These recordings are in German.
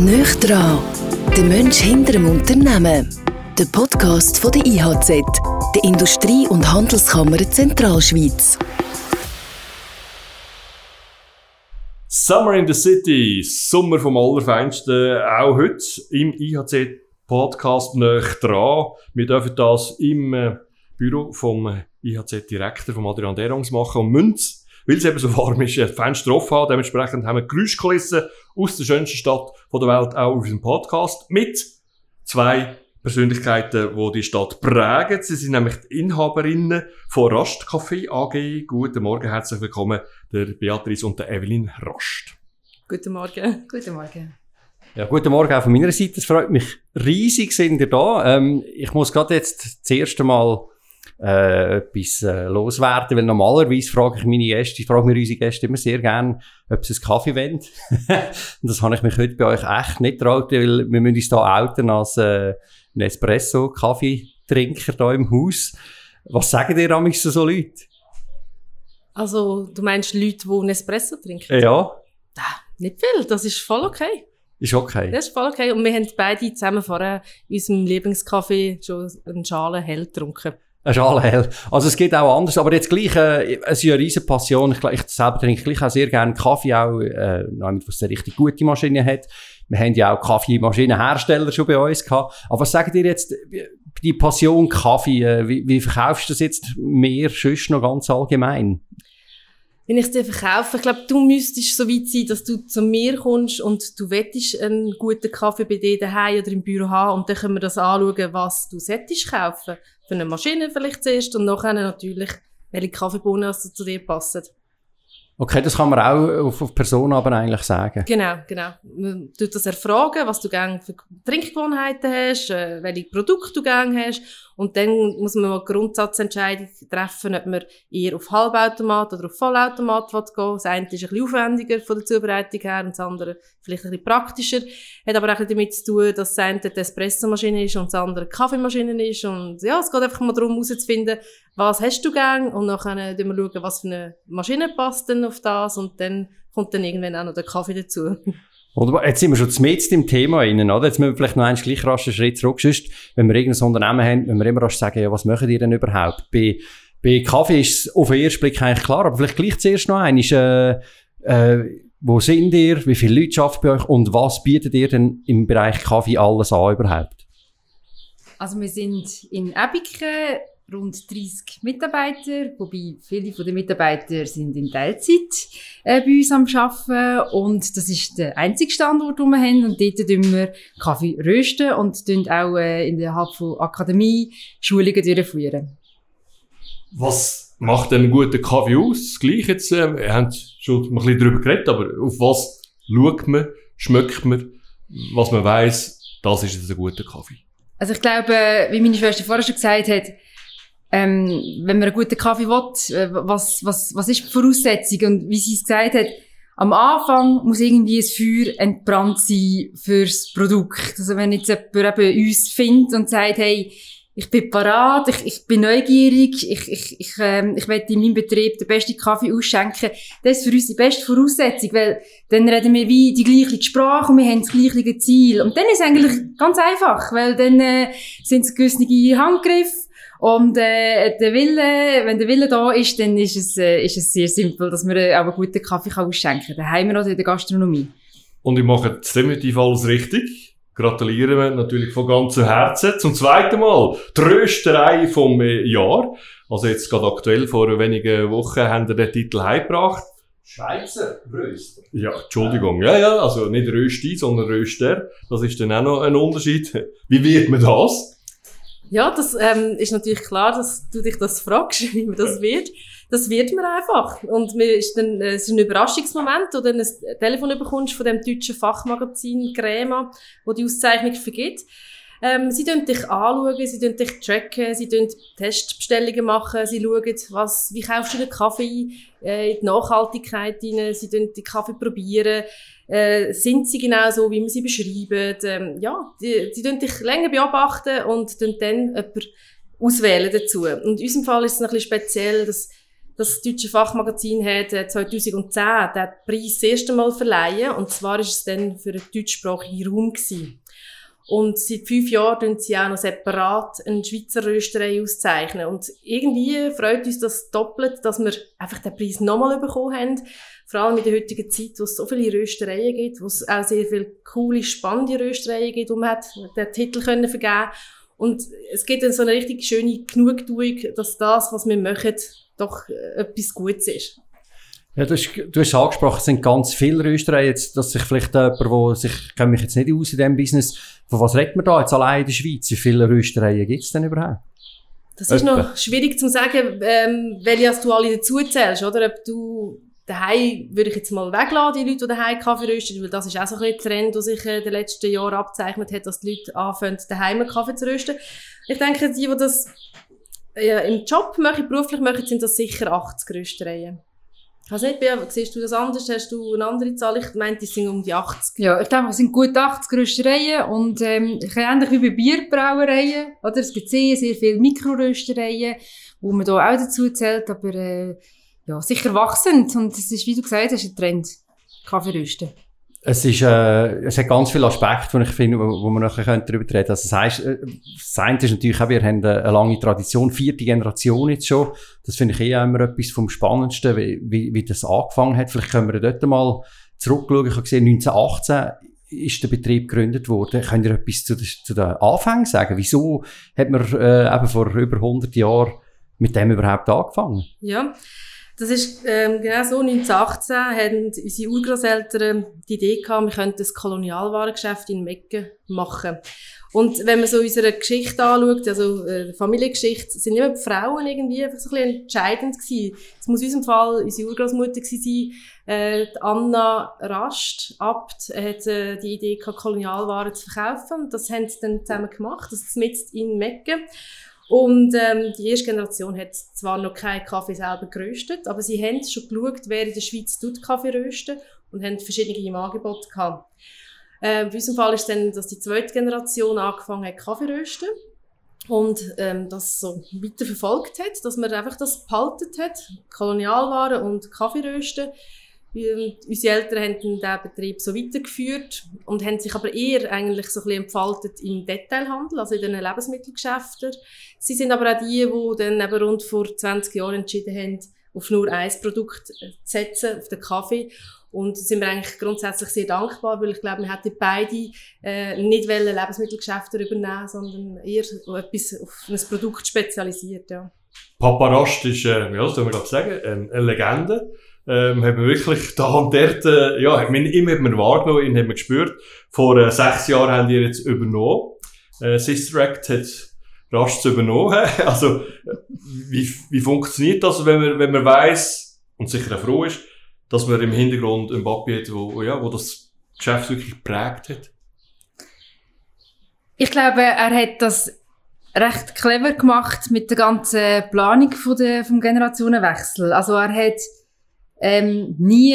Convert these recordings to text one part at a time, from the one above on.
Nöch dran, der Mensch hinter dem Unternehmen. Der Podcast von der IHZ, der Industrie- und Handelskammer Zentralschweiz. Summer in the City, Sommer vom Allerfeinsten, auch heute im IHZ-Podcast Nöch dran. Wir dürfen das im äh, Büro vom IHZ-Direktor, von Adrian Derungs machen und müssen weil es eben so warm ist, Fenster offen haben. Dementsprechend haben wir Geräuschkulissen aus der schönsten Stadt der Welt auch auf unserem Podcast mit zwei Persönlichkeiten, die die Stadt prägen. Sie sind nämlich die Inhaberinnen von Rast Café AG. Guten Morgen, herzlich willkommen, der Beatrice und der Evelyn Rast. Guten Morgen. Guten Morgen. Ja, guten Morgen auch von meiner Seite. Es freut mich riesig, sind ihr da. Ähm, ich muss gerade jetzt das erste Mal äh, etwas äh, loswerden, weil normalerweise frage ich meine Gäste, ich frage mir unsere Gäste immer sehr gerne, ob sie einen Kaffee wollen. und das habe ich mich heute bei euch echt nicht getraut, weil wir müssen uns da outen als äh, ein Espresso-Kaffeetrinker da im Haus. Was sagen dir amigs so Leute? Also, du meinst Leute, die einen Espresso trinken? Ja. Ah, nicht viel, das ist voll okay. Ist okay. Das ist voll okay. Und wir haben beide zusammen vorher in unserem Lieblingskaffee schon eine Schale hell getrunken. Eine Schale hell. Also es geht auch anders, aber jetzt gleich, äh, es ist ja eine riesen Passion. Ich, ich selber trinke gleich auch sehr gerne Kaffee, auch, äh, was eine richtig gute Maschine hat. Wir haben ja auch Kaffeemaschinenhersteller schon bei uns gehabt. Aber was sagt ihr jetzt, die Passion Kaffee, äh, wie, wie verkaufst du das jetzt mehr, sonst noch ganz allgemein? Wenn ich es dir verkaufe, ich glaube, du müsstest so weit sein, dass du zu mir kommst und du wettest einen guten Kaffee bei dir daheim oder im Büro haben und dann können wir das anschauen, was du solltest kaufen. Für eine Maschine vielleicht zuerst und nachher natürlich, welche Kaffeebohnen zu dir passen. Okay, das kann man auch auf, auf Person aber eigentlich sagen. Genau, genau. Man tut das erfragen, was du gerne für Trinkgewohnheiten hast, äh, welche Produkte du gerne hast. Und dann muss man mal Grundsatzentscheidung treffen, ob man eher auf Halbautomat oder auf Vollautomat gehen will. Das eine ist ein bisschen aufwendiger von der Zubereitung her und das andere vielleicht ein bisschen praktischer. Hat aber auch damit zu tun, dass das eine die Espressomaschine ist und das andere die Kaffeemaschine ist. Und ja, es geht einfach mal darum herauszufinden, was hast du gern und dann können wir schauen, was für eine Maschine passt denn auf das und dann kommt dann irgendwann auch noch der Kaffee dazu. Oder, jetzt sind wir schon mit im Thema rein, oder? Jetzt müssen wir vielleicht noch einen gleich raschen Schritt zurück. Sonst, wenn wir irgendein Unternehmen haben, wenn wir immer rasch sagen, ja, was machen die denn überhaupt? Bei, bei Kaffee ist es auf den ersten Blick eigentlich klar, aber vielleicht gleich zuerst noch ein, ist, äh, äh, wo sind ihr? Wie viele Leute arbeiten bei euch? Und was bietet ihr denn im Bereich Kaffee alles an überhaupt? Also wir sind in Ebiken rund 30 Mitarbeiter, wobei viele von den Mitarbeitern sind in Teilzeit äh, bei uns am Arbeiten und das ist der einzige Standort, den wir haben und dort tun wir Kaffee rösten und tun auch äh, in der von Akademie Schulungen durchführen. Was macht einen guten Kaffee aus? Gleich jetzt, äh, wir haben schon ein bisschen darüber geredet, aber auf was schaut man, schmeckt man, was man weiß, das ist jetzt ein guter Kaffee. Also ich glaube, wie meine Schwester vorher schon gesagt hat, ähm, wenn man einen guten Kaffee will, äh, was, was, was ist die Voraussetzung? Und wie sie es gesagt hat, am Anfang muss irgendwie ein Feuer entbrannt sein fürs Produkt. Also wenn jetzt jemand eben uns findet und sagt, hey, ich bin parat, ich, ich bin neugierig, ich, ich, ich, ähm, ich werde in meinem Betrieb den besten Kaffee ausschenken. Das ist für uns die beste Voraussetzung, weil dann reden wir wie die gleiche Sprache und wir haben das gleiche Ziel. Und dann ist es eigentlich ganz einfach, weil dann äh, sind es gewisse Handgriffe, und äh, der Wille, wenn der Wille da ist, dann ist es, äh, ist es sehr simpel, dass man äh, auch einen guten Kaffee kann ausschenken kann. Daheim oder in der Gastronomie. Und ich mache definitiv alles richtig. Gratulieren wir natürlich von ganzem Herzen. Zum zweiten Mal die Rösterei vom äh, Jahr. Also jetzt gerade aktuell vor wenigen Wochen haben wir den Titel heimgebracht. Schweizer Röster. Ja, Entschuldigung. Ja, ja, also nicht Rösti, sondern Röster. Das ist dann auch noch ein Unterschied. Wie wird man das? Ja, das ähm, ist natürlich klar, dass du dich das fragst, wie man das wird. Das wird man einfach. Und mir ist dann, äh, es ist ein Überraschungsmoment, wo du dann ein Telefon bekommst von dem deutschen Fachmagazin Crema, wo die Auszeichnung vergibt. Ähm, sie tun dich anschauen, sie tun dich tracken, sie tun Testbestellungen machen, sie schauen, was, wie kaufst du den Kaffee äh, in die Nachhaltigkeit rein, sie tun den Kaffee probieren, äh, sind sie genau so, wie man sie beschreibt. Ähm, ja, die, die tun dich länger beobachten und tun dann jemanden auswählen dazu. Und in unserem Fall ist es ein bisschen speziell, dass das deutsche Fachmagazin hat äh, 2010 den Preis das erste Mal verleihen. Und zwar ist es dann für einen deutschsprachigen Raum gewesen. Und seit fünf Jahren tun sie auch noch separat eine Schweizer Rösterei auszeichnen. Und irgendwie freut uns das doppelt, dass wir einfach den Preis nochmal bekommen haben. Vor allem in der heutigen Zeit, wo es so viele Röstereien gibt, wo es auch sehr viele coole, spannende Röstereien gibt, man hat den Titel können vergeben Und es gibt dann so eine richtig schöne Genugtuung, dass das, was wir machen, doch äh, etwas Gutes ist. Ja, du hast, du hast angesprochen, es sind ganz viele Röstereien, jetzt, dass sich vielleicht jemand, der sich, ich kenne mich jetzt nicht aus in diesem Business, von was redet man da jetzt allein in der Schweiz? Wie viele Röstereien gibt es denn überhaupt? Das ist noch schwierig zu sagen, ähm, welche du alle dazu zählst, oder? Ob du daheim würde ich jetzt mal weglassen, die Leute, die daheim Kaffee rösten, weil das ist auch so ein Trend, der sich in den letzten Jahren abzeichnet hat, dass die Leute anfangen, daheim Kaffee zu rösten. Ich denke, die, die das ja, im Job machen, beruflich machen, sind das sicher 80 Röstereien. Also nicht, Bea, siehst du das anders? Hast du eine andere Zahl? Ich meinte, es sind um die 80. Ja, ich denke, es sind gut 80 Röstereien und ähm, ähnlich wie bei Bierbrauereien. Oder? Es gibt sehr, sehr viele Mikroröstereien, wo man da auch dazu zählt, aber äh, ja, sicher wachsend. Und es ist, wie du gesagt hast, ein Trend. Kaffee rösten. Es, ist, äh, es hat ganz viele Aspekte, die ich finde, wo, wo man nachher darüber reden können. Also das heisst, äh, das eine ist natürlich auch, wir haben eine, eine lange Tradition, vierte Generation jetzt schon. Das finde ich eh immer etwas vom Spannendsten, wie, wie, wie das angefangen hat. Vielleicht können wir dort mal zurückschauen. Ich habe gesehen, 1918 ist der Betrieb gegründet worden. Könnt ihr etwas zu, zu den Anfängen sagen? Wieso hat man äh, eben vor über 100 Jahren mit dem überhaupt angefangen? Ja, das ist ähm, genau so. 1918 hatten unsere Urgroßeltern die Idee gehabt, wir könnten ein Kolonialwarengeschäft in Mecken machen. Und wenn man so unsere Geschichte anschaut, also äh, Familiengeschichte, sind immer die Frauen irgendwie einfach so ein bisschen entscheidend gewesen. Es muss in unserem Fall unsere Urgroßmutter gewesen sein, äh, die Anna Rast, Abt, hat äh, die Idee gehabt, Kolonialwaren zu verkaufen. Und das haben sie dann zusammen gemacht, das ist mit in Mecken. Und ähm, die erste Generation hat zwar noch keinen Kaffee selber geröstet, aber sie haben schon geschaut, wer in der Schweiz tut Kaffee rösten und haben verschiedene im Angebot gehabt. Äh, in unserem Fall ist dann, dass die zweite Generation angefangen hat, Kaffee rösten und ähm, das so weiter verfolgt hat, dass man einfach das behalten hat, Kolonialwaren und Kaffee rösten unsere Eltern haben diesen Betrieb so weitergeführt und haben sich aber eher eigentlich so ein bisschen entfaltet im Detailhandel, also in den Lebensmittelgeschäften. Sie sind aber auch die, die dann eben rund vor 20 Jahren entschieden haben, auf nur ein Produkt zu setzen, auf den Kaffee. Und da sind wir eigentlich grundsätzlich sehr dankbar, weil ich glaube, wir hätten beide äh, nicht wollen Lebensmittelgeschäfte übernehmen, sondern eher etwas auf ein Produkt spezialisiert. Ja. Papa ist, äh, ja, das man glaube sagen, eine Legende ähm, haben wir wirklich da und dort, äh, ja, haben wir, immer hat man wahrgenommen, ihn haben wir gespürt. Vor äh, sechs Jahren haben die jetzt übernommen. Äh, Sister Act hat rasch zu übernommen. also, wie, wie funktioniert das, wenn man, wenn man weiss und sicher auch froh ist, dass man im Hintergrund einen Papi hat, wo, ja, wo das Geschäft wirklich geprägt hat? Ich glaube, er hat das recht clever gemacht mit der ganzen Planung von der, vom Generationenwechsel. Also er hat ähm, nie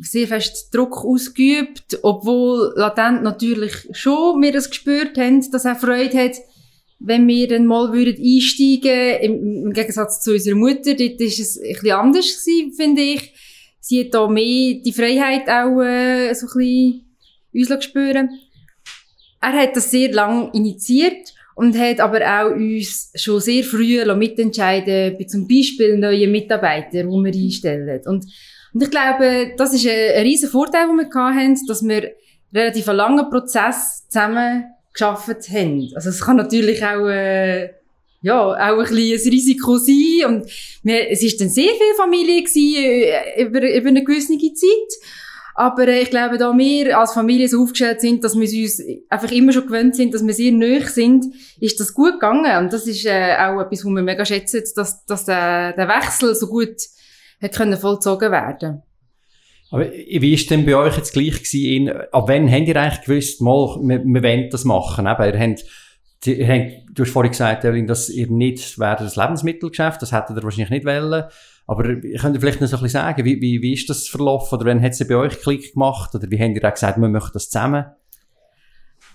sehr fest Druck ausgeübt, obwohl latent natürlich schon wir das gespürt haben, dass er Freude hat, wenn wir dann mal würden einsteigen im, im Gegensatz zu unserer Mutter, dort ist es ein bisschen anders gewesen, finde ich. Sie hat da mehr die Freiheit auch äh, so ein bisschen uns spüren. Er hat das sehr lang initiiert und hat aber auch uns schon sehr früh mitentscheiden bei zum Beispiel neuen Mitarbeitern, die wir einstellen. Und, und ich glaube, das ist ein, ein riesen Vorteil, den wir hatten, dass wir relativ einen langen Prozess zusammen geschafft haben. Also es kann natürlich auch, äh, ja, auch ein bisschen ein Risiko sein und wir, es ist dann sehr viel Familie gewesen, äh, über, über eine gewisse Zeit. Aber äh, ich glaube, da wir als Familie so aufgestellt sind, dass wir uns einfach immer schon gewöhnt sind, dass wir sehr nöch sind, ist das gut gegangen. Und das ist äh, auch etwas, was wir mega schätzen, dass, dass der, der Wechsel so gut hat können vollzogen werden aber wie ist denn bei euch jetzt gleich gewesen? Ab wann habt ihr eigentlich gewusst, mal, wir, wir wollen das machen? Eben, ihr habt, ihr habt, du hast vorhin gesagt, dass ihr nicht während das Lebensmittelgeschäft, das hättet ihr wahrscheinlich nicht wollen. Aber ich könnte vielleicht noch so ein bisschen sagen, wie, wie, wie ist das verlaufen? Oder wann hat es bei euch Klick gemacht? Oder wie habt ihr auch gesagt, wir möchten das zusammen?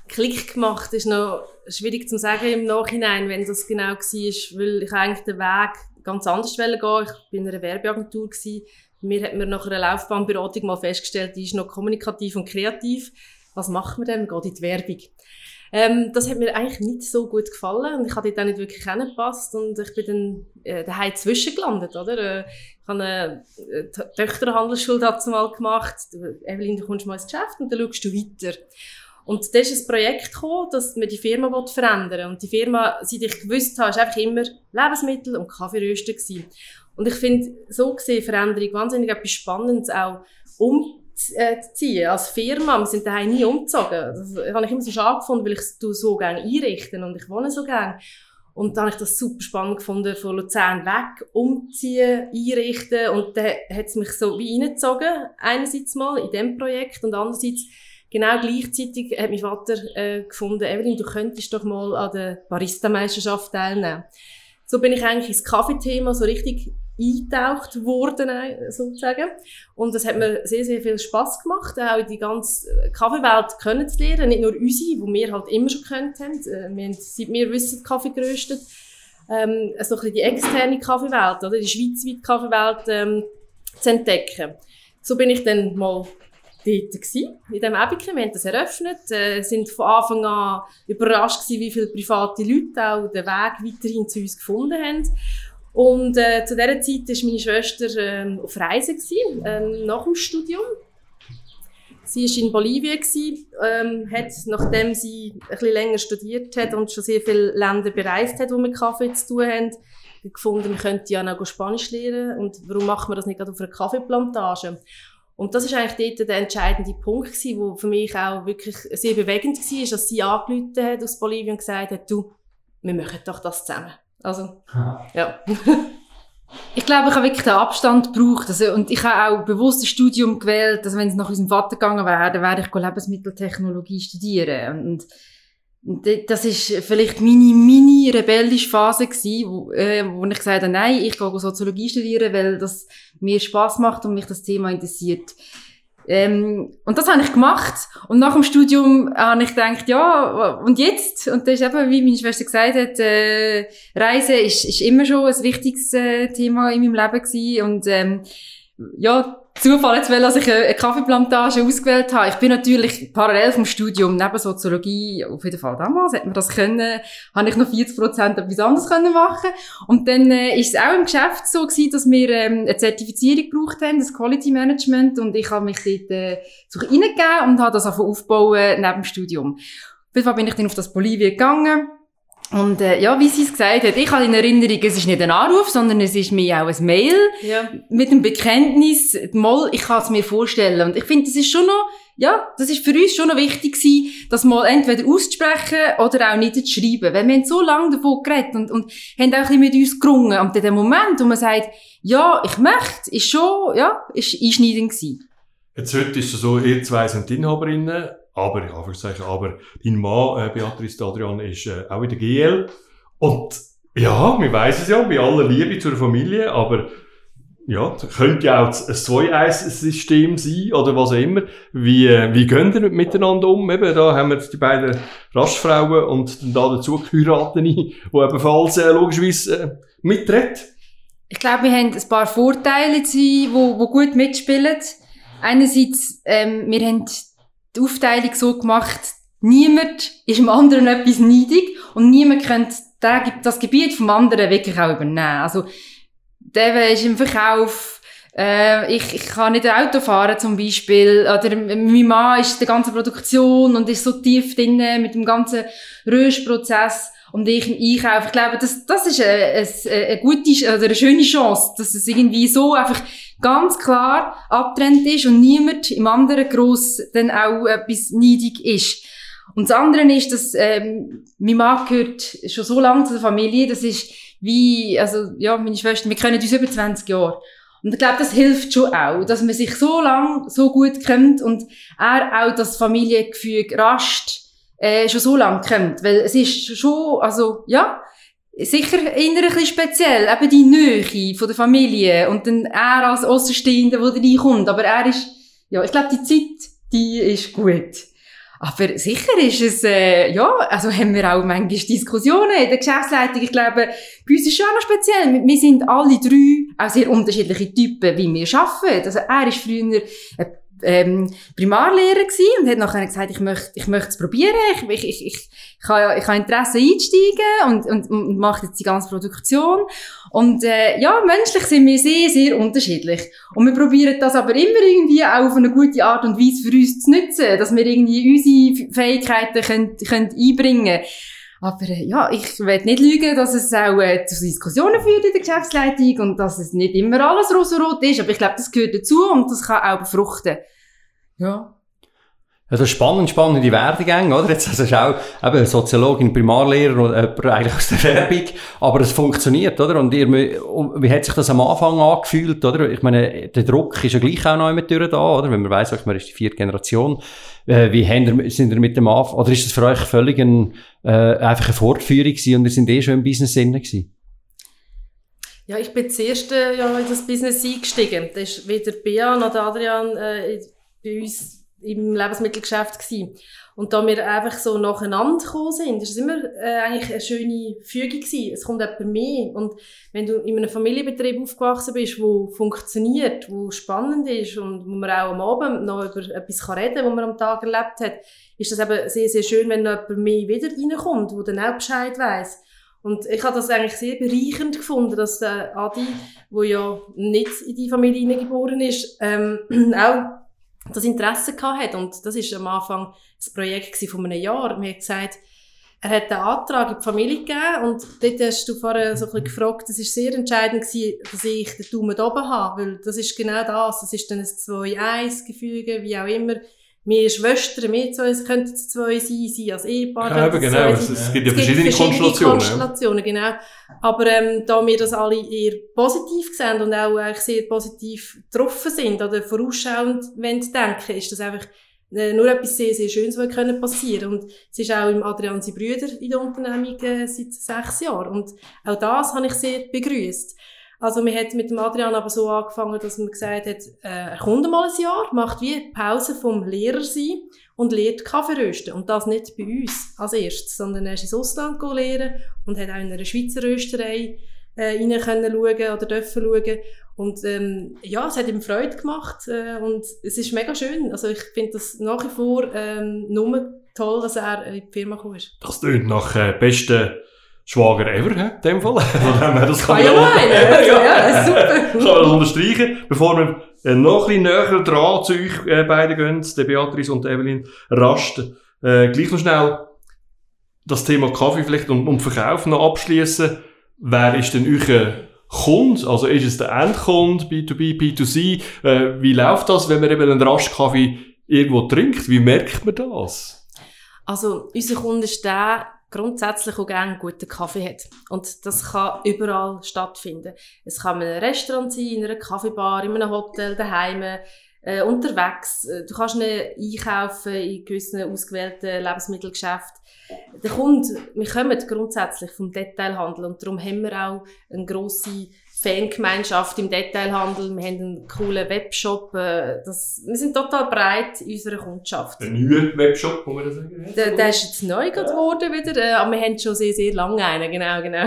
Klick gemacht ist noch schwierig zu sagen im Nachhinein, wenn das genau war, weil ich eigentlich den Weg ganz anders gehen. Ich war in einer Werbeagentur. Mir hat man nach einer Laufbahnberatung mal festgestellt, die ist noch kommunikativ und kreativ. Was macht man denn? Man geht in die Werbung. Ähm, das hat mir eigentlich nicht so gut gefallen und ich hatte auch nicht wirklich hingepasst und ich bin dann äh, daheim zwischengelandet, oder? Äh, ich habe eine äh, Töchterhandelsschule dazu mal gemacht. Evelyn, du kommst mal ins Geschäft und dann schaust du weiter. Und da ist ein Projekt gekommen, dass man die Firma verändern will. Und die Firma, seit ich gewusst habe, ist einfach immer Lebensmittel und Kaffeeröster gewesen. Und ich finde, so gesehen Veränderung wahnsinnig etwas Spannendes auch umzuziehen als Firma. Wir sind daheim nie umgezogen. Das habe ich immer so schade gefunden, weil ich es so gerne einrichten und ich wohne so gerne. Und dann habe ich das super spannend gefunden, von Luzern weg umziehen, einrichten. Und dann hat es mich so wie reingezogen, einerseits mal in diesem Projekt und andererseits Genau gleichzeitig hat mein Vater äh, gefunden, Evelyn, du könntest doch mal an der Barista-Meisterschaft teilnehmen. So bin ich eigentlich ins Kaffeethema so richtig eingetaucht worden, äh, sozusagen. Und das hat mir sehr, sehr viel Spaß gemacht, auch die ganze Kaffeewelt kennenzulernen. Nicht nur unsere, die wir halt immer schon kennt haben. Äh, wir haben, seit wir wissen, Kaffee geröstet. Ähm, also ein bisschen die externe Kaffeewelt, oder? Die schweizweite Kaffeewelt ähm, zu entdecken. So bin ich dann mal dort gewesen, in diesem Ebiken. Wir haben das eröffnet, äh, sind von Anfang an überrascht gewesen, wie viele private Leute auch den Weg weiterhin zu uns gefunden haben. Und äh, zu dieser Zeit war meine Schwester ähm, auf Reise, gewesen, ähm, nach dem Studium. Sie war in Bolivien, gewesen, ähm, hat, nachdem sie bisschen länger studiert hat und schon sehr viele Länder bereist hat, wo wir Kaffee zu tun haben, gefunden, wir könnten ja noch Spanisch lernen und warum machen wir das nicht gerade auf einer Kaffeeplantage? Und das ist eigentlich dort der entscheidende Punkt gewesen, wo für mich auch wirklich sehr bewegend war, dass sie angerufen hat aus Bolivien und gesagt hat, du, wir machen doch das zusammen. Also, ja. ich glaube, ich habe wirklich den Abstand gebraucht. Also, und ich habe auch bewusst ein Studium gewählt, dass wenn es nach unserem Vater gegangen wäre, dann wäre ich Lebensmitteltechnologie studieren. Und das ist vielleicht meine mini rebellische Phase gewesen, wo, äh, wo ich gesagt habe, nein, ich gehe Soziologie studieren, weil das mir Spaß macht und mich das Thema interessiert. Ähm, und das habe ich gemacht. Und nach dem Studium habe ich gedacht, ja, und jetzt? Und das ist eben, wie meine Schwester gesagt hat, äh, Reisen ist, ist immer schon ein wichtiges äh, Thema in meinem Leben gewesen. Und ähm, ja, Zufall jetzt, weil ich eine Kaffeeplantage ausgewählt habe. Ich bin natürlich parallel vom Studium neben Soziologie, auf jeden Fall damals, hätte man das können, habe ich noch 40 Prozent etwas anderes können machen. Und dann äh, ist es auch im Geschäft so gewesen, dass wir ähm, eine Zertifizierung gebraucht haben, das Quality Management, und ich habe mich dort äh, so reingegeben und habe das aufbauen neben dem Studium. Auf jeden Fall bin ich dann auf das Bolivien gegangen und äh, ja, wie sie es gesagt hat, ich habe in Erinnerung, es ist nicht ein Anruf, sondern es ist mir auch ein Mail Ja. mit dem Bekenntnis, mal, ich kann es mir vorstellen. Und ich finde, das ist schon noch, ja, das ist für uns schon noch wichtig gewesen, das mal entweder auszusprechen oder auch nicht zu schreiben. Weil wir haben so lange davon geredet und, und haben auch ein bisschen mit uns gerungen. Und in dem Moment, wo man sagt, ja, ich möchte, ist schon, ja, ist einschneidend gewesen. Jetzt heute ist es so, ihr zwei sind Inhaberinnen aber, ich Anführungszeichen, aber dein Mann, äh, Beatrice Adrian, ist äh, auch in der GL. Und ja, wir wissen es ja, bei aller Liebe zur Familie, aber ja, könnte ja auch ein Zwei-Eis-System sein oder was auch immer. Wie, äh, wie gehen wir miteinander um? Eben, da haben wir die beiden Raschfrauen und dann da dazu Heiratene, die ebenfalls äh, logischerweise äh, mitredet. Ich glaube, wir haben ein paar Vorteile, die wo, wo gut mitspielen. Einerseits, ähm, wir haben die Aufteilung so gemacht, niemand ist dem anderen etwas neidig und niemand könnte das Gebiet vom anderen wirklich auch übernehmen. Also, der ist im Verkauf, äh, ich, ich kann nicht Auto fahren zum Beispiel, oder mein Mann ist der ganzen Produktion und ist so tief drin mit dem ganzen Röstprozess und ich im Einkauf. Ich glaube, das, das ist eine, eine, gute oder eine schöne Chance, dass es irgendwie so einfach ganz klar abtrennt ist und niemand im anderen gross dann auch etwas neidig ist. Und das andere ist, dass ähm, mein Mann gehört schon so lange zu der Familie, das ist wie, also ja, meine Schwester, wir kennen uns über 20 Jahre. Und ich glaube, das hilft schon auch, dass man sich so lang so gut kennt und er auch das Familiengefüge rascht äh, schon so lange kennt. Weil es ist schon, also ja, sicher eher ein bisschen speziell, eben die Nähe von der Familie und dann er als Außenstehender, der reinkommt. Aber er ist, ja, ich glaube, die Zeit, die ist gut. Aber sicher ist es, äh, ja, also haben wir auch manchmal Diskussionen in der Geschäftsleitung. Ich glaube, bei uns ist es schon noch speziell. Wir- Wir sind alle drei auch sehr unterschiedliche Typen, wie wir arbeiten. Also er ist früher ein ähm, Primarlehrer gewesen und hat nachher gesagt, ich möchte, ich möchte es probieren, ich, ich, ich, ich, ich habe, ich habe Interesse einsteigen und, und, und mache jetzt die ganze Produktion. Und äh, ja, menschlich sind wir sehr, sehr unterschiedlich. Und wir probieren das aber immer irgendwie auch auf eine gute Art und Weise für uns zu nutzen, dass wir irgendwie unsere Fähigkeiten können, können einbringen aber äh, ja, ich will nicht lügen, dass es auch äh, zu Diskussionen führt in der Geschäftsleitung und dass es nicht immer alles rosarot ist, aber ich glaube, das gehört dazu und das kann auch befruchten. Ja. Ja, das ist spannend, spannende Werdegänge, oder? Jetzt also ist auch eben Soziologin, Primarlehrer und jemand eigentlich aus der Werbung, aber es funktioniert, oder? Und ihr, wie hat sich das am Anfang angefühlt, oder? Ich meine, der Druck ist ja gleich auch noch immer durch da, oder? Wenn man weiss, man ist die vierte Generation. Äh, wie haben sind ihr mit dem Anfang, oder ist das für euch völlig ein, äh, einfach eine Fortführung gewesen und ihr sind eh schon im Business drin? Ja, ich bin das erste Jahr in das Business eingestiegen. Da war weder Bea noch Adrian äh, bei uns im Lebensmittelgeschäft. Gewesen. Und da wir einfach so nacheinander gekommen sind, ist es immer äh, eigentlich eine schöne Fügung gewesen. Es kommt jemand mehr. Und wenn du in einem Familienbetrieb aufgewachsen bist, wo funktioniert, wo spannend ist und wo man auch am Abend noch über etwas reden kann, was man am Tag erlebt hat, ist das eben sehr, sehr schön, wenn noch jemand mehr wieder reinkommt, der dann auch Bescheid weiss. Und ich habe das eigentlich sehr bereichernd gefunden, dass der Adi, der ja nicht in die Familie hineingeboren ist, ähm, auch das Interesse gehabt hat. Und das ist am Anfang das Projekt von einem Jahr. Mir gesagt, er hat den Antrag in die Familie gegeben und dort hast du vorher so ein bisschen gefragt, das ist sehr entscheidend gewesen, dass ich den Daumen oben habe, weil das ist genau das, das ist dann ein 2-1-Gefüge, wie auch immer. Wir Schwestern, wir zwei, es könnten zwei sein, sie als Ehepaar. Ja, eben genau. Es, es gibt ja Es gibt verschiedene, Konstellationen. Konstellationen, genau. Aber ähm, da wir das alle eher positiv sehen und auch eigentlich sehr positiv getroffen sind oder vorausschauend denken, ist das einfach äh, nur etwas sehr, sehr Schönes, was können passieren Und es ist auch im Adrian Brüder in der Unternehmung äh, seit sechs Jahren. Und auch das habe ich sehr begrüßt. Also wir hat mit dem Adrian aber so angefangen, dass man gesagt hat, äh, er kommt mal ein Jahr, macht wie Pause vom Lehrer sein und lehrt Kaffee rösten. Und das nicht bei uns als erstes, sondern er ist ins Ausland lehren und hat auch in einer Schweizer Rösterei äh, rein können schauen oder dürfen schauen. Und ähm, ja, es hat ihm Freude gemacht äh, und es ist mega schön. Also ich finde das nach wie vor ähm, nur toll, dass er in die Firma ist. Das tönt nach äh, besten Schwager ever, hä? in dem Fall. Das kann Ah, ja, nein, ja, ja, super. kann man das unterstreichen. Bevor wir äh, noch ein bisschen näher dran zu euch äh, beiden gehen, der Beatrice und Evelyn Rast, äh, gleich noch schnell das Thema Kaffee vielleicht und, und Verkauf noch abschließen. Wer ist denn euer Kunde? Also ist es der Endkunde, B2B, B2C? Äh, wie läuft das, wenn man eben einen Rastkaffee irgendwo trinkt? Wie merkt man das? Also, unser Kunde ist der, grundsätzlich auch gerne guten Kaffee hat. Und das kann überall stattfinden. Es kann in einem Restaurant sein, in einer Kaffeebar, in einem Hotel, daheim, äh, unterwegs. Äh, Du kannst ihn einkaufen in gewissen ausgewählten Lebensmittelgeschäften. Der Kunde, wir kommen grundsätzlich vom Detailhandel und darum haben wir auch eine grosse Fangemeinschaft im Detailhandel. Wir haben einen coolen Webshop. Äh, das, wir sind total breit in unserer Kundschaft. Ein neuer Webshop, kann man das sagen? Der, der ist jetzt neu geworden wieder, äh, aber wir haben schon sehr, sehr lange einen, genau, genau.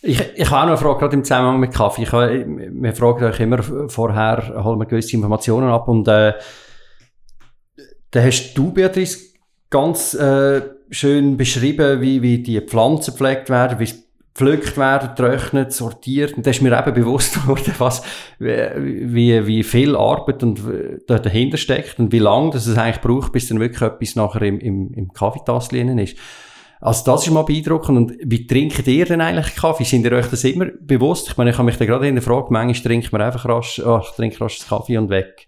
Ich, ich habe auch noch eine Frage, gerade im Zusammenhang mit Kaffee. Ich, habe- wir fragen euch immer vorher, holen wir gewisse Informationen ab und äh, da hast du, Beatrice, ganz äh, schön beschrieben, wie, wie die Pflanzen gepflegt werden, wie sie gepflückt werden, getrocknet, sortiert. Und da ist mir eben bewusst geworden, was, wie, wie viel Arbeit und äh, da dahinter steckt und wie lange das es eigentlich braucht, bis dann wirklich etwas nachher im, im, im Kaffeetassel ist. Also das ist mal beeindruckend. Und wie trinkt ihr denn eigentlich Kaffee? Sind ihr euch das immer bewusst? Ich meine, ich habe mich da gerade in der Frage, manchmal trinkt man einfach rasch, ach, ich trinke rasch das Kaffee und weg.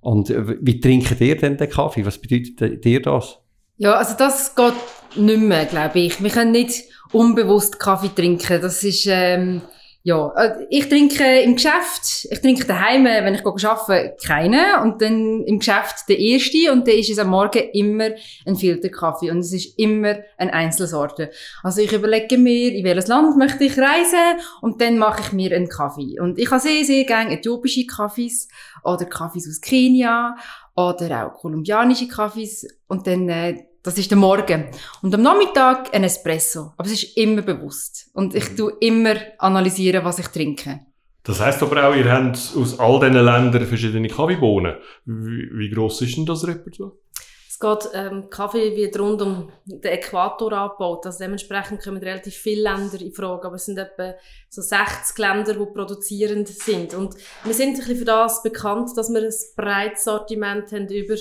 Und äh, wie trinkt ihr denn den Kaffee? Was bedeutet dir das? Ja, also das geht nicht mehr, glaube ich. Wir können nicht unbewusst Kaffee trinken. Das ist, ähm, ja, äh, ich trinke im Geschäft, ich trinke daheim, äh, wenn ich arbeite, keinen. Und dann im Geschäft der erste. Und dann ist es am Morgen immer ein Filterkaffee. Und es ist immer eine Einzelsorte. Also ich überlege mir, in welches Land möchte ich reisen. Und dann mache ich mir einen Kaffee. Und ich habe sehr, sehr gerne äthiopische Kaffees oder Kaffees aus Kenia. oder auch kolumbianische Kaffees und dann, äh, das ist der Morgen. Und am Nachmittag ein Espresso. Aber es ist immer bewusst. Und ich tue immer analysieren, was ich trinke. Das heisst aber auch, ihr habt aus all diesen Ländern verschiedene Kaffeebohnen. Wie, wie gross ist denn das Repertoire? Es geht, ähm, Kaffee wird rund um den Äquator angebaut. Also dementsprechend kommen relativ viele Länder in Frage. Aber es sind etwa so 60 Länder, die produzierend sind. Und wir sind ein bisschen für das bekannt, dass wir ein breites Sortiment haben über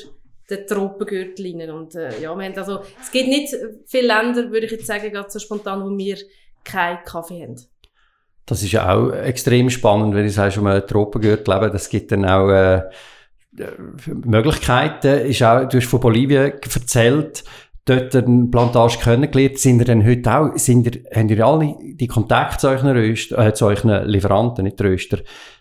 den Tropengürtel Und, äh, ja, wir haben also, es gibt nicht viele Länder, würde ich jetzt sagen, gerade so spontan, wo wir keinen Kaffee haben. Das ist ja auch extrem spannend, wenn ich sage, schon mal Tropengürtel leben. Das gibt dann auch, äh, Möglichkeiten. Ist auch, du hast von Bolivien erzählt, dort eine Plantage kennengelernt. Sind ihr denn heute auch, sind ihr, haben ihr alle die Kontakte zu euren, Röster, äh, zu euren Lieferanten, nicht Röster?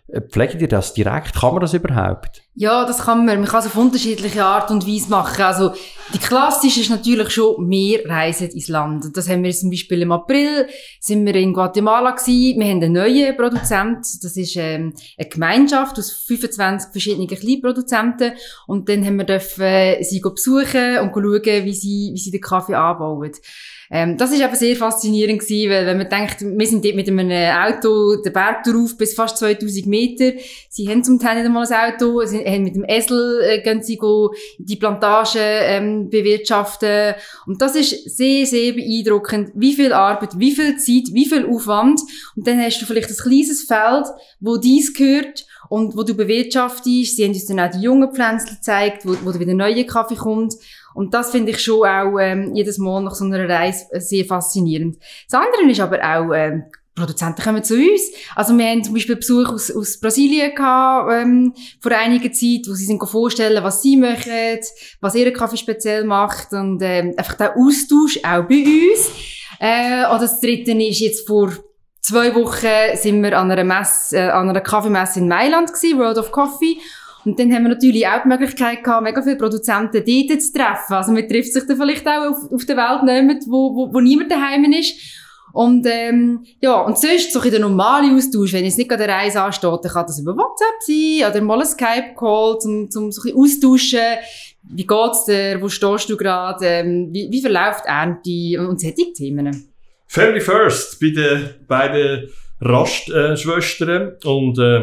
Äh, pflegt ihr das direkt? Kann man das überhaupt? Ja, das kann man. Man kann es auf unterschiedliche Art und Weise machen. Also, die klassische ist natürlich schon, wir reisen ins Land. Das haben wir zum Beispiel im April, sind wir in Guatemala gewesen. Wir haben einen neuen Produzent. Das ist, ähm, eine Gemeinschaft aus 25 verschiedenen Kleinproduzenten. Und dann haben wir dürfen, sie besuchen und schauen, wie sie, wie sie den Kaffee anbauen. Ähm, das ist aber sehr faszinierend gewesen, weil wenn man denkt, wir sind dort mit einem Auto den Berg drauf bis fast 2000 Meter. Sie haben zum Teil nicht einmal ein Auto, sie haben mit dem Esel äh, gehen sie go die Plantage ähm, bewirtschaften. Und das ist sehr, sehr beeindruckend, wie viel Arbeit, wie viel Zeit, wie viel Aufwand. Und dann hast du vielleicht ein kleines Feld, wo dies gehört und wo du bewirtschaftest. Sie haben uns dann auch die jungen Pflänzchen gezeigt, wo, wo wieder neuer Kaffee kommt. Und das finde ich schon auch ähm, jedes Mal nach so einer Reise äh, sehr faszinierend. Das andere ist aber auch, ähm, Produzenten kommen zu uns. Also wir haben zum Beispiel Besuch aus, aus Brasilien gehabt, ähm, vor einiger Zeit, wo sie sich vorstellen, was sie machen, was ihre Kaffee speziell macht und ähm, einfach der Austausch auch bei uns. Äh, oder das Dritte ist jetzt vor zwei Wochen sind wir an einer Messe, äh, an einer Kaffeemesse in Mailand gewesen, World of Coffee. Und dann haben wir natürlich auch die Möglichkeit gehabt, mega viele Produzenten dort zu treffen. Also man trifft sich dann vielleicht auch auf, auf der Welt niemand, wo, wo, wo niemand daheim ist. Und, ähm, ja, und sonst, so in der normale Austausch, wenn es nicht gerade eine Reise ansteht, dann kann das über WhatsApp sein, oder mal ein Skype-Call, zum, zum so ein austauschen. Wie geht's dir? Wo stehst du gerade? Ähm, wie, wie verläuft Ernte? Und solche Themen. Family First bei den beiden Rastschwestern. und, äh,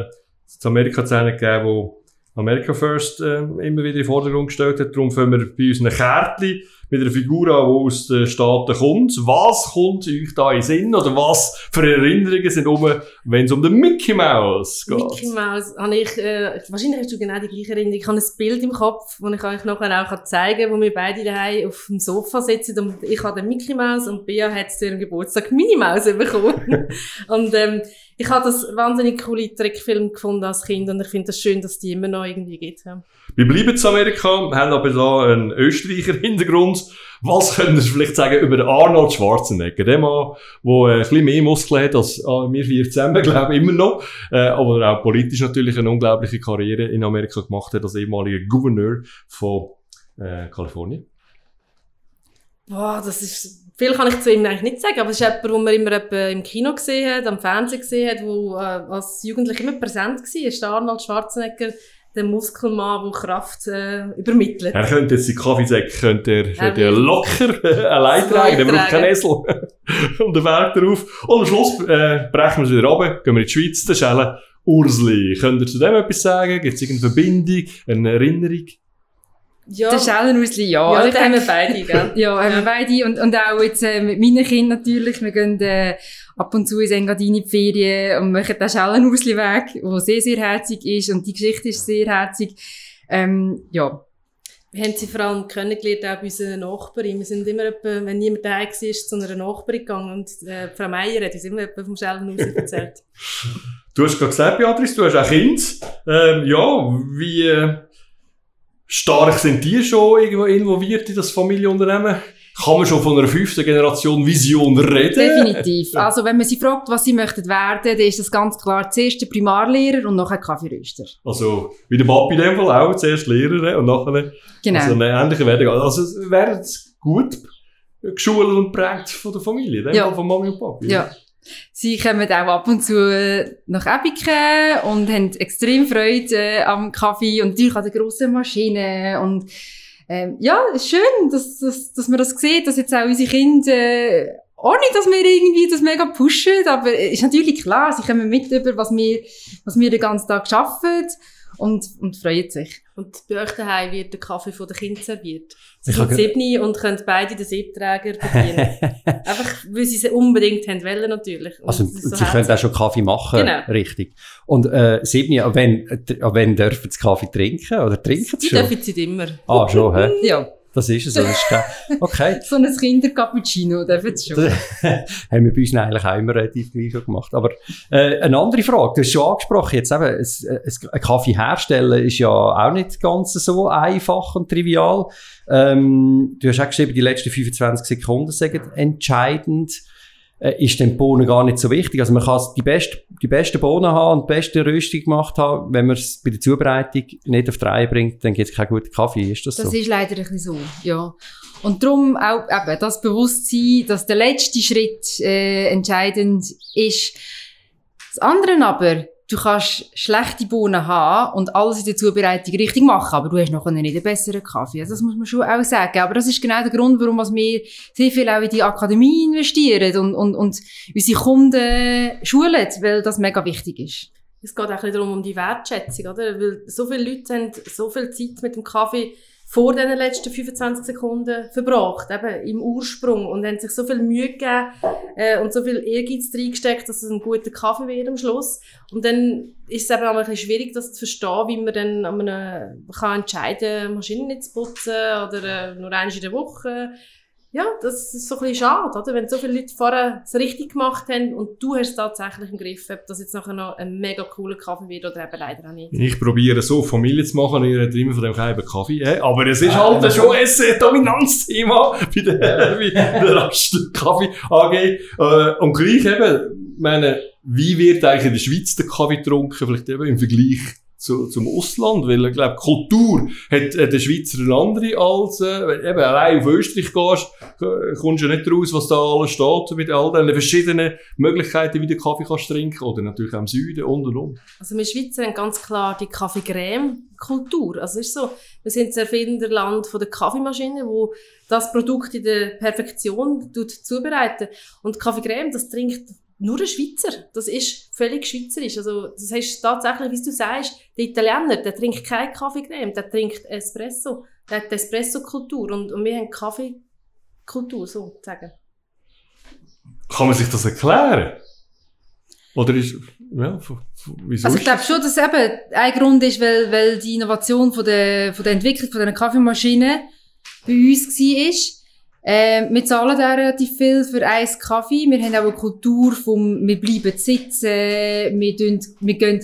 in Amerika hat es einen gegeben, America First äh, immer wieder in den Vordergrund gestellt hat. Darum fangen wir bei unseren Kärtchen mit einer Figur an, die aus den Staaten kommt. Was kommt euch da in Sinn? Oder was für Erinnerungen sind um, wenn es um den Mickey Mouse geht? Mickey Mouse habe ich, äh, wahrscheinlich hast du genau die gleiche Erinnerung. Ich habe ein Bild im Kopf, das ich euch nachher auch zeigen kann, wo wir beide daheim auf dem Sofa sitzen und ich habe den Mickey Mouse und Bea hat zu ihrem Geburtstag Minnie Mouse bekommen. und ähm, ich habe das wahnsinnig coole Trickfilm gefunden als Kind und ich finde es das schön, dass die immer noch irgendwie gibt. Ja. Wir bleiben zu Amerika, haben aber da einen Österreicher Hintergrund. Was können Sie vielleicht sagen über Arnold Schwarzenegger? Der Mann, der äh, ein bisschen mehr Muskeln hat als äh, wir vier zusammen, glaube ich, immer noch. Äh, aber auch politisch natürlich eine unglaubliche Karriere in Amerika gemacht hat als ehemaliger Gouverneur von äh, Kalifornien. Boah, das ist viel kann ich zu ihm eigentlich nicht sagen, aber es ist jemand, den man immer im Kino gesehen hat, am Fernsehen gesehen hat, der äh, als Jugendlicher immer präsent war. Ist der Arnold Schwarzenegger, der Muskelmann, der Kraft äh, übermittelt. Er könnte jetzt die Kaffeesäcke könnte er, könnte er locker äh, allein tragen, er braucht keinen Esel. und den Weg darauf. Und am Schluss äh, brechen wir es wieder runter, gehen wir in die Schweiz, der Schelle. Ursli, könnt ihr zu dem etwas sagen? Gibt es irgendeine Verbindung, eine Erinnerung? Ja. Der Schellenhausli, ja. Ja, das haben wir beide, gell? ja, haben wir beide. Und, und auch jetzt äh, mit meinen Kindern natürlich. Wir gehen äh, ab und zu in Engadin in die Ferien und machen den Schellenhausli-Weg, der sehr, sehr herzig ist. Und die Geschichte ist sehr herzig. Ähm, ja. Wir haben sie vor allem kennengelernt, auch bei unseren Nachbarin. Wir sind immer, etwa, wenn niemand daheim war, zu einer Nachbarin gegangen und äh, Frau Meier hat uns immer etwa vom Schellenhausli erzählt. du hast gerade gesagt, Beatrice, du hast auch Kind. Ähm, ja, wie... Äh stark sind die schon irgendwo involviert in das Familienunternehmen? Kann man schon von einer fünften Generation Vision reden? Definitiv. Also, wenn man sie fragt, was sie möchten werden, dann ist das ganz klar zuerst der Primarlehrer und nachher Kaffeeröster. Also, wie der Papi in dem Fall auch, zuerst Lehrer und nachher genau. also eine ähnliche Werdegang. Also, wäre es gut geschult und prägt von der Familie, dem ja. Fall von Mami und Papi. Ja. Sie kommen auch ab und zu äh, nach Ebiken und haben extrem Freude äh, am Kaffee und natürlich an der grossen Maschine und ähm, ja, schön, dass, dass, dass man das sieht, dass jetzt auch unsere Kinder äh, ohne dass wir irgendwie das mega pushen, aber ist natürlich klar, sie kommen mit über, was wir, was wir den ganzen Tag arbeiten und, und freuen sich. Und bei euch daheim wird der Kaffee von den Kindern serviert. Sie Ich sind sieben und können beide den Siebträger bedienen. Einfach, weil sie es unbedingt haben wollen, natürlich. Und Also, so sie können auch schon Kaffee machen. Genau. Richtig. Und, äh, Siebni, ab wenn, äh, ab dürfen sie Kaffee trinken? Oder trinken sie Die schon? dürfen sie immer. Ah, schon, hä? Ja, Das ist es. Das ist okay. so ein Kinder-Cappuccino dürfen sie schon. haben wir bei uns eigentlich auch immer relativ gleich schon gemacht. Aber äh, eine andere Frage, du hast schon angesprochen, jetzt eben, es, es, ein Kaffee herstellen ist ja auch nicht ganz so einfach und trivial. Ähm, du hast auch geschrieben, die letzten 25 Sekunden sagen entscheidend. Äh, ist den Bohnen gar nicht so wichtig. Also man kann die, best, die besten Bohnen haben und die beste Röstung gemacht haben. Wenn man es bei der Zubereitung nicht auf die Reihe bringt, dann gibt es keinen guten Kaffee. Ist das, Das so? ist leider ein bisschen so, ja. Und darum auch eben das Bewusstsein, dass der letzte Schritt äh, entscheidend ist. Das andere aber, du kannst schlechte Bohnen haben und alles in der Zubereitung richtig machen, aber du hast noch nicht einen besseren Kaffee. Also das muss man schon auch sagen. Aber das ist genau der Grund, warum wir sehr viel auch in die Akademie investieren und, und, und unsere Kunden schulen, weil das mega wichtig ist. Es geht auch ein bisschen darum, um die Wertschätzung, oder? Weil so viele Leute haben so viel Zeit mit dem Kaffee vor den letzten 25 Sekunden verbracht, eben im Ursprung, und haben sich so viel Mühe gegeben äh, und so viel Ehrgeiz reingesteckt, dass es ein guter Kaffee wird am Schluss. Und dann ist es eben auch ein bisschen schwierig, das zu verstehen, wie man dann an einem, kann entscheiden, Maschinen nicht zu putzen oder äh, nur einmal in der Woche. Ja, das ist so ein bisschen schade, oder? Wenn so viele Leute vorher es richtig gemacht haben und du hast es tatsächlich im Griff, ob das jetzt nachher noch ein mega cooler Kaffee wird oder eben leider auch nicht. Ich probiere so Familie zu machen, ihr redet immer von dem kleinen Kaffee, äh, aber es ist halt schon ein Dominanzthema bei der, bei der Rast Kaffee AG. Äh, und gleich eben, ich meine, wie wird eigentlich in der Schweiz der Kaffee getrunken, vielleicht eben im Vergleich zu, zum Ausland, weil ich glaube, Kultur hat äh, der Schweizer eine andere als, äh, wenn eben allein auf Österreich gehst, kommst du ja nicht raus, was da alles steht, mit all den verschiedenen Möglichkeiten, wie du Kaffee kannst trinken, oder natürlich auch im Süden und und und. Also wir Schweizer haben ganz klar die Kaffee-Creme-Kultur. Also ist so, wir sind das Erfinderland von der Kaffeemaschine, wo das Produkt in der Perfektion tut zubereiten. Und Kaffee-Creme, das trinkt nur ein Schweizer. Das ist völlig schweizerisch. Also das heißt tatsächlich, wie du sagst, der Italiener, der trinkt keine Kaffeecreme, der trinkt Espresso. Der hat die Espresso-Kultur und, und wir haben Kaffeekultur, so zu sagen. Kann man sich das erklären? Oder ist, ja, wieso Also ich glaube schon, dass eben ein Grund ist, weil, weil die Innovation von der, von der Entwicklung von dieser Kaffeemaschine bei uns war. Äh, wir zahlen da relativ viel für einen Kaffee. Wir haben auch eine Kultur vom, wir bleiben sitzen, wir, tun, wir gehen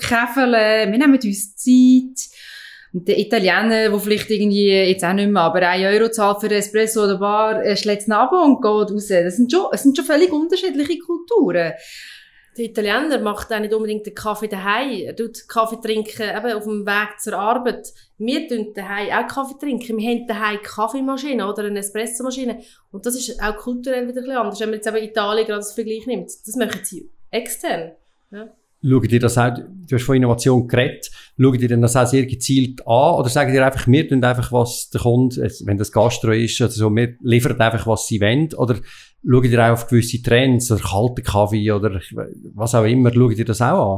käfeln, wir nehmen uns Zeit. Und der Italiener, der vielleicht irgendwie, jetzt auch nicht mehr, aber 1 Euro zahlt für Espresso oder Bar, er schlägt es ab und geht raus. Das sind schon, das sind schon völlig unterschiedliche Kulturen. Der Italiener macht auch nicht unbedingt den Kaffee daheim. Er tut Kaffee trinken eben auf dem Weg zur Arbeit. Wir trinken daheim auch Kaffee trinken. Wir haben daheim Kaffeemaschine oder eine Espressomaschine. Und das ist auch kulturell wieder ein bisschen anders. Wenn man jetzt eben Italien gerade als Vergleich nimmt, das machen sie extern. Schaut ihr das auch, du hast von Innovation geredet, schaut denn das auch sehr gezielt an? Oder sagt ihr einfach, wir tun einfach, was der Kunde, wenn das Gastro ist oder so, wir liefern einfach, was sie wollen? Oder schaut ihr auch auf gewisse Trends oder kalten Kaffee oder was auch immer, schaut ihr das auch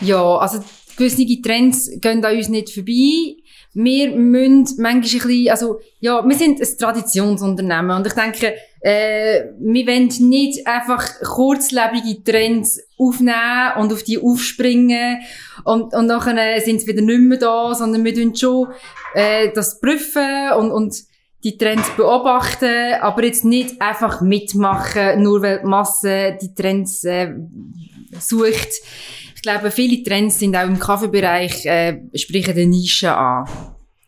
an? Ja, also gewisse Trends gehen an uns nicht vorbei. Wir müssen manchmal ein bisschen, also ja, wir sind ein Traditionsunternehmen. Und ich denke, äh, wir wollen nicht einfach kurzlebige Trends aufnehmen und auf die aufspringen und, und nachher sind sie wieder nicht mehr da, sondern wir tun schon äh, das prüfen und, und die Trends beobachten, aber jetzt nicht einfach mitmachen, nur weil die Masse die Trends äh, sucht. Ich glaube, viele Trends sind auch im Kaffeebereich, äh, sprechen die Nische an.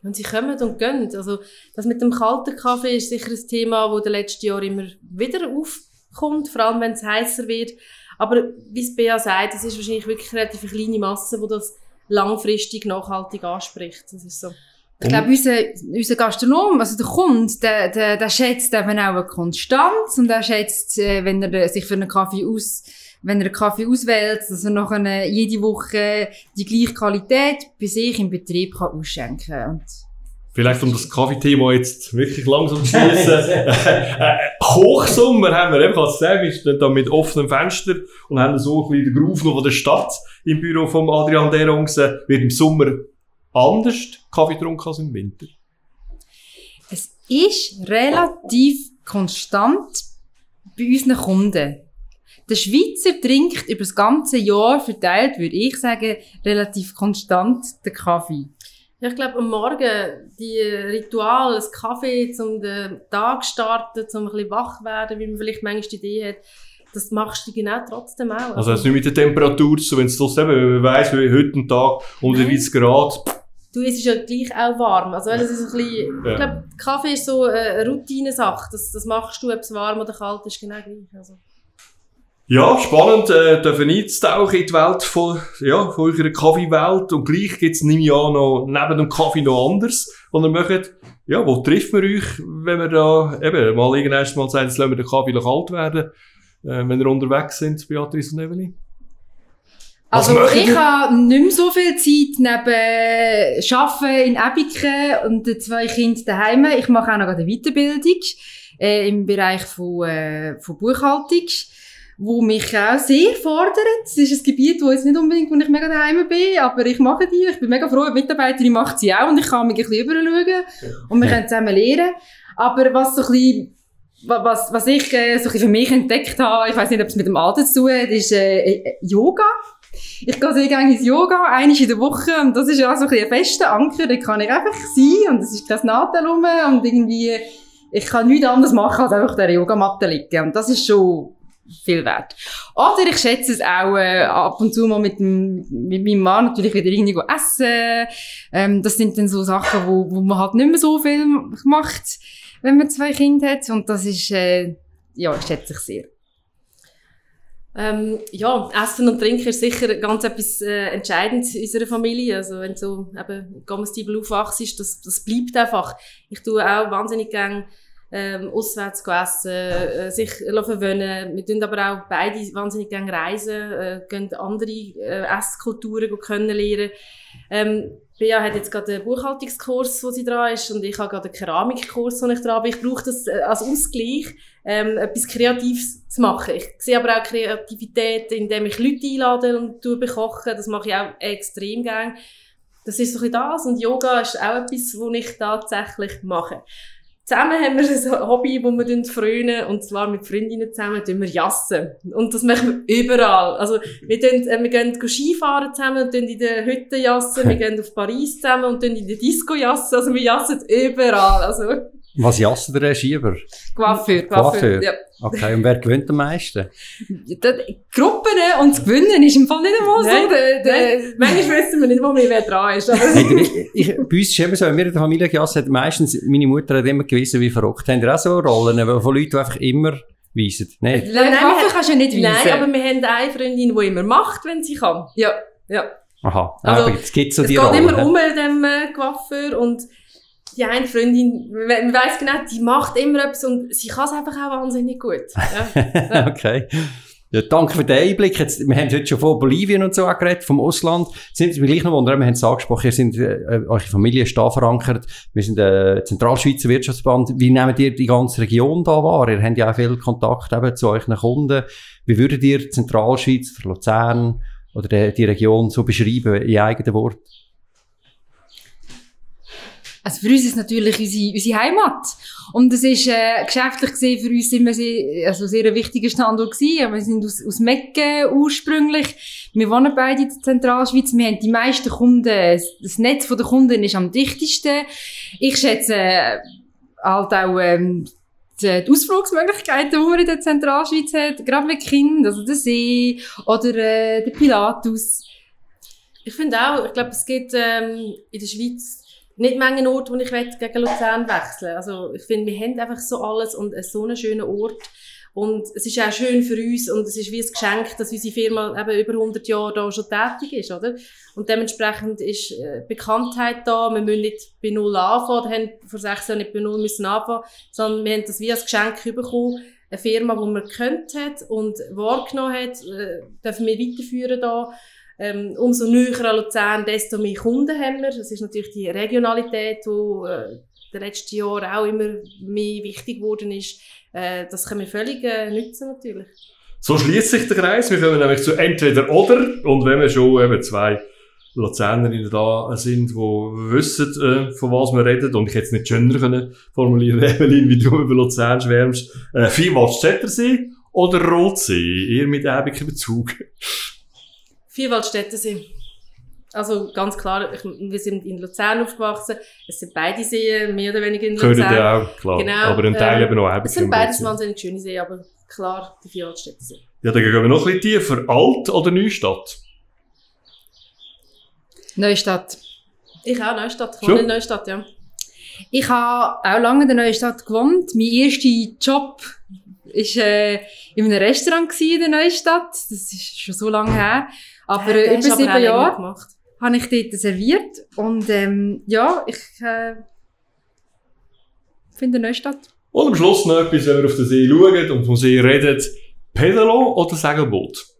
Und sie kommen und gehen. Also, das mit dem kalten Kaffee ist sicher ein Thema, das in den letzten Jahren immer wieder aufkommt, vor allem wenn es heißer wird. Aber wie es Bea sagt, es ist wahrscheinlich wirklich eine relativ kleine Masse, die das langfristig nachhaltig anspricht. Das ist so. Ich glaube, unser, unser Gastronom, also der Kunde, der, der, der schätzt eben auch eine Konstanz und er schätzt, äh, wenn er sich für einen Kaffee aus, wenn er einen Kaffee auswählt, dass er nachher jede Woche die gleiche Qualität bei sich im Betrieb kann ausschenken kann. Vielleicht um das Kaffeethema jetzt wirklich langsam zu schließen. äh, Hochsommer haben wir eben, als gesagt, wir stehen da mit offenem Fenster und haben so ein bisschen den Groove noch von der Stadt im Büro von Adrian Derongsen. Wird im Sommer anders Kaffee getrunken als im Winter? Es ist relativ konstant bei unseren Kunden. Der Schweizer trinkt über das ganze Jahr verteilt, würde ich sagen, relativ konstant den Kaffee. Ja, ich glaube, am Morgen, die Ritual, ein Kaffee, um den Tag zu starten, um ein bisschen wach zu werden, wie man vielleicht manchmal die Idee hat, das machst du genau trotzdem auch. Also, es ist nicht mit der Temperatur so, wenn es das eben, wenn man weiss, wie heute ein Tag unter 30 Grad, Du, es ist ja gleich auch warm. Also, es ist ein bisschen, Ja. ich glaube, Kaffee ist so eine Routinesache. Das, das machst du, ob es warm oder kalt ist, genau gleich. Also. Ja, spannend, äh, dürfen einzutauchen in die Welt von, ja, von eurer Kaffeewelt. Und gleich gibt's es nämlich ja noch, neben dem Kaffee noch anders, was ihr macht. Ja, wo trifft man euch, wenn wir da, eben, mal irgendwann mal sagen, jetzt lassen wir den Kaffee noch kalt werden, äh, wenn ihr unterwegs sind, Beatrice und Evelyn? Also ich habe nicht mehr so viel Zeit neben Arbeiten in Ebiken und den zwei Kindern daheim. Ich mache auch noch eine Weiterbildung äh, im Bereich von, äh, von Buchhaltung, wo mich auch sehr fordert. Es ist ein Gebiet, wo jetzt nicht unbedingt, wo ich mega daheim bin, aber ich mache die. Ich bin mega froh, die Mitarbeiterin macht sie auch und ich kann mich ein bisschen überschauen und wir können zusammen lernen. Aber was so ein bisschen wa- was, was ich äh, so ein bisschen für mich entdeckt habe, ich weiß nicht, ob es mit dem Alter zu tun hat, ist äh, äh, Yoga. Ich gehe sehr gerne ins Yoga, einmal in der Woche, und das ist ja so ein, bisschen ein fester Anker, da kann ich einfach sein, und es ist kein Nadel rum, und irgendwie, ich kann nichts anderes machen, als einfach auf der Yogamatte liegen, und das ist schon viel wert. Oder ich schätze es auch äh, ab und zu mal mit, dem, mit meinem Mann natürlich wieder irgendwie essen. Ähm, das sind dann so Sachen, wo, wo man halt nicht mehr so viel macht, wenn man zwei Kinder hat, und das ist, äh, ja, schätze ich sehr. Ähm, ja, Essen und Trinken ist sicher ganz etwas äh, Entscheidendes in unserer Familie. Also wenn so eben Comestible aufwachst, das, das bleibt einfach. Ich tue auch wahnsinnig gerne ähm, auswärts go essen, äh, sich verwöhnen. Wir tun aber auch beide wahnsinnig gerne reisen, äh, gehen andere äh, Esskulturen kennenlernen. Ähm, Bea hat jetzt gerade einen Buchhaltungskurs, wo sie dran ist, und ich habe gerade einen Keramikkurs, wo ich dran bin. Ich brauche das äh, als Ausgleich, ähm, etwas Kreatives zu machen. Ich sehe aber auch Kreativität, indem ich Leute einlade und tue bekochen. Das mache ich auch extrem gerne. Das ist so ein bisschen das. Und Yoga ist auch etwas, was ich tatsächlich mache. Zusammen haben wir ein Hobby, wo wir frönen, und zwar mit Freundinnen zusammen, tun wir jassen. Und das machen wir überall. Also, wir, tun, äh, wir gehen Skifahren zusammen tun in den Hütten jassen, wir gehen auf Paris zusammen und in der Disco jassen, also wir jassen überall. Also, Was jassen der Schieber? Coiffeur, Coiffeur. Ja. Okay, und wer gewinnt am meisten? Gruppen und das Gewinnen ist im Fall nicht einmal so. Nein, Der, der, Nein, manchmal wissen wir nicht, wo wir wer dran ist. Aber Hey, ich, ich, bei uns ist immer so, wenn wir in der Familie gegessen haben, meistens, meine Mutter hat immer gewissen, wie verrückt. Haben ihr auch so Rollen, von Leuten, die einfach immer weisen? Nein. Nein, haben- kannst du ja nicht weisen. Nein, aber wir haben eine Freundin, die immer macht, wenn sie kann. Ja, ja. Aha, Also, also, es gibt so es die geht Rollen. immer hä? um dem äh, Coiffeur und die eine Freundin, man weiss genau, die macht immer etwas und sie kann es einfach auch wahnsinnig gut. Ja. okay. Ja, danke für den Einblick. Jetzt, wir haben heute schon von Bolivien und so geredet, vom Ausland. Sind wir gleich noch wundern, wir haben es angesprochen, ihr sind, äh, eure Familie ist da verankert. Wir sind der Zentralschweizer Wirtschaftsband. Wie nehmt ihr die ganze Region da wahr? Ihr habt ja auch viel Kontakt eben zu euren Kunden. Wie würdet ihr Zentralschweiz, Luzern oder die, die Region so beschreiben, in eigenen Worten? Also für uns ist natürlich unsere, unsere Heimat. Und es ist äh, geschäftlich gesehen für uns immer sehr, also sehr ein wichtiger Standort gewesen. Wir sind aus, aus Mecken ursprünglich. Wir wohnen beide in der Zentralschweiz. Wir haben die meisten Kunden, das Netz der Kunden ist am dichtesten. Ich schätze äh, halt auch ähm, die Ausflugsmöglichkeiten, die man in der Zentralschweiz hat, gerade mit Kindern, also der See oder äh, der Pilatus. Ich finde auch, ich glaube, es gibt ähm, in der Schweiz nicht Mengen Orte, wo ich gegen Luzern wechseln Also ich finde, wir haben einfach so alles und so einen schönen Ort. Und es ist auch schön für uns und es ist wie ein Geschenk, dass unsere Firma eben über 100 Jahre da schon tätig ist, oder? Und dementsprechend ist äh, Bekanntheit da. Wir müssen nicht bei Null anfangen, wir haben vor sechs Jahren nicht bei Null müssen anfangen, sondern wir haben das wie als Geschenk bekommen. Eine Firma, die man gekannt hat und wahrgenommen hat, äh, dürfen wir weiterführen da. Ähm, umso näher an Luzern, desto mehr Kunden haben wir. Das ist natürlich die Regionalität, die äh, den letzten Jahren auch immer mehr wichtig geworden ist. Äh, das können wir völlig äh, nutzen natürlich. So schließt sich der Kreis. Wir kommen nämlich zu entweder oder. Und wenn wir schon eben zwei Luzernerinnen da sind, die wissen, äh, von was wir reden, und ich hätte es nicht schöner können formulieren, Evelyn, wie du über Luzern schwärmst, äh, Viehwaldstättersee oder Rotsee? Ihr mit ewiger Bezug. Vierwaldstättersee. Also ganz klar, ich, wir sind in Luzern aufgewachsen. Es sind beide Seen, mehr oder weniger in Luzern. Können ja auch, klar. Genau, aber ein Teil äh, eben auch ewiger. Es sind beides wahnsinnig schöne Seen, aber klar, die Vierwaldstättersee. Ja, dann gehen wir noch ein bisschen tiefer. Alt oder Neustadt? Neustadt. Ich auch Neustadt. Ich wohne in Neustadt, ja. Ich habe auch lange in der Neustadt gewohnt. Mein erster Job war äh, in einem Restaurant in der Neustadt. Das ist schon so lange her. Aber äh, über sieben Jahre habe ich dort serviert. Und ähm, ja, ich äh, finde Neustadt. Und am Schluss noch etwas, wenn wir auf den See schauen und vom See reden. Pedalo oder Segelboot?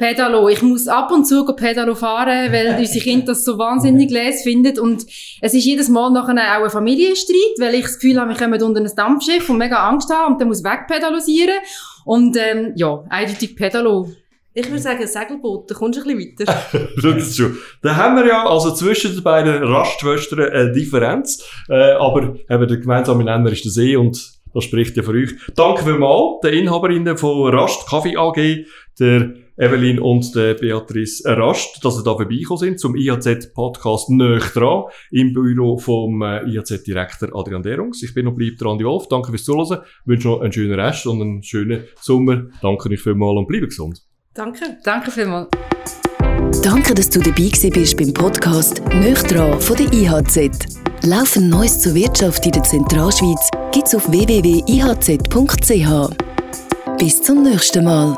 Pedalo. Ich muss ab und zu go Pedalo fahren, weil unsere Kinder das so wahnsinnig les finden. Und es ist jedes Mal nachher auch ein Familienstreit, weil ich das Gefühl habe, wir kommen unter ein Dampfschiff und mega Angst haben und dann muss wegpedalosieren. Und ähm, ja, eindeutig Pedalo. Ich würde sagen, Segelboot, da kommst du ein bisschen weiter. Das schon. Da haben wir ja also zwischen den beiden Rastschwestern eine Differenz. Äh, aber eben der gemeinsame Nenner ist der See und das spricht ja für euch. Danke vielmals den Inhaberinnen von Rast Kaffee AG, der Evelyn und der Beatrice Rast, dass sie da vorbeigekommen sind zum IHZ-Podcast «Nöch dran» im Büro vom äh, IHZ-Direktor Adrian Derungs. Ich bin noch bleibt Andi Wolf. Danke fürs Zuhören. wünsche noch einen schönen Rest und einen schönen Sommer. Danke euch vielmals und bleibe gesund. Danke. Danke vielmals. Danke, dass du dabei gewesen bist beim Podcast «Nöchtran» von der IHZ. Laufend Neues zur Wirtschaft in der Zentralschweiz gibt's auf www.ihz.ch. Bis zum nächsten Mal.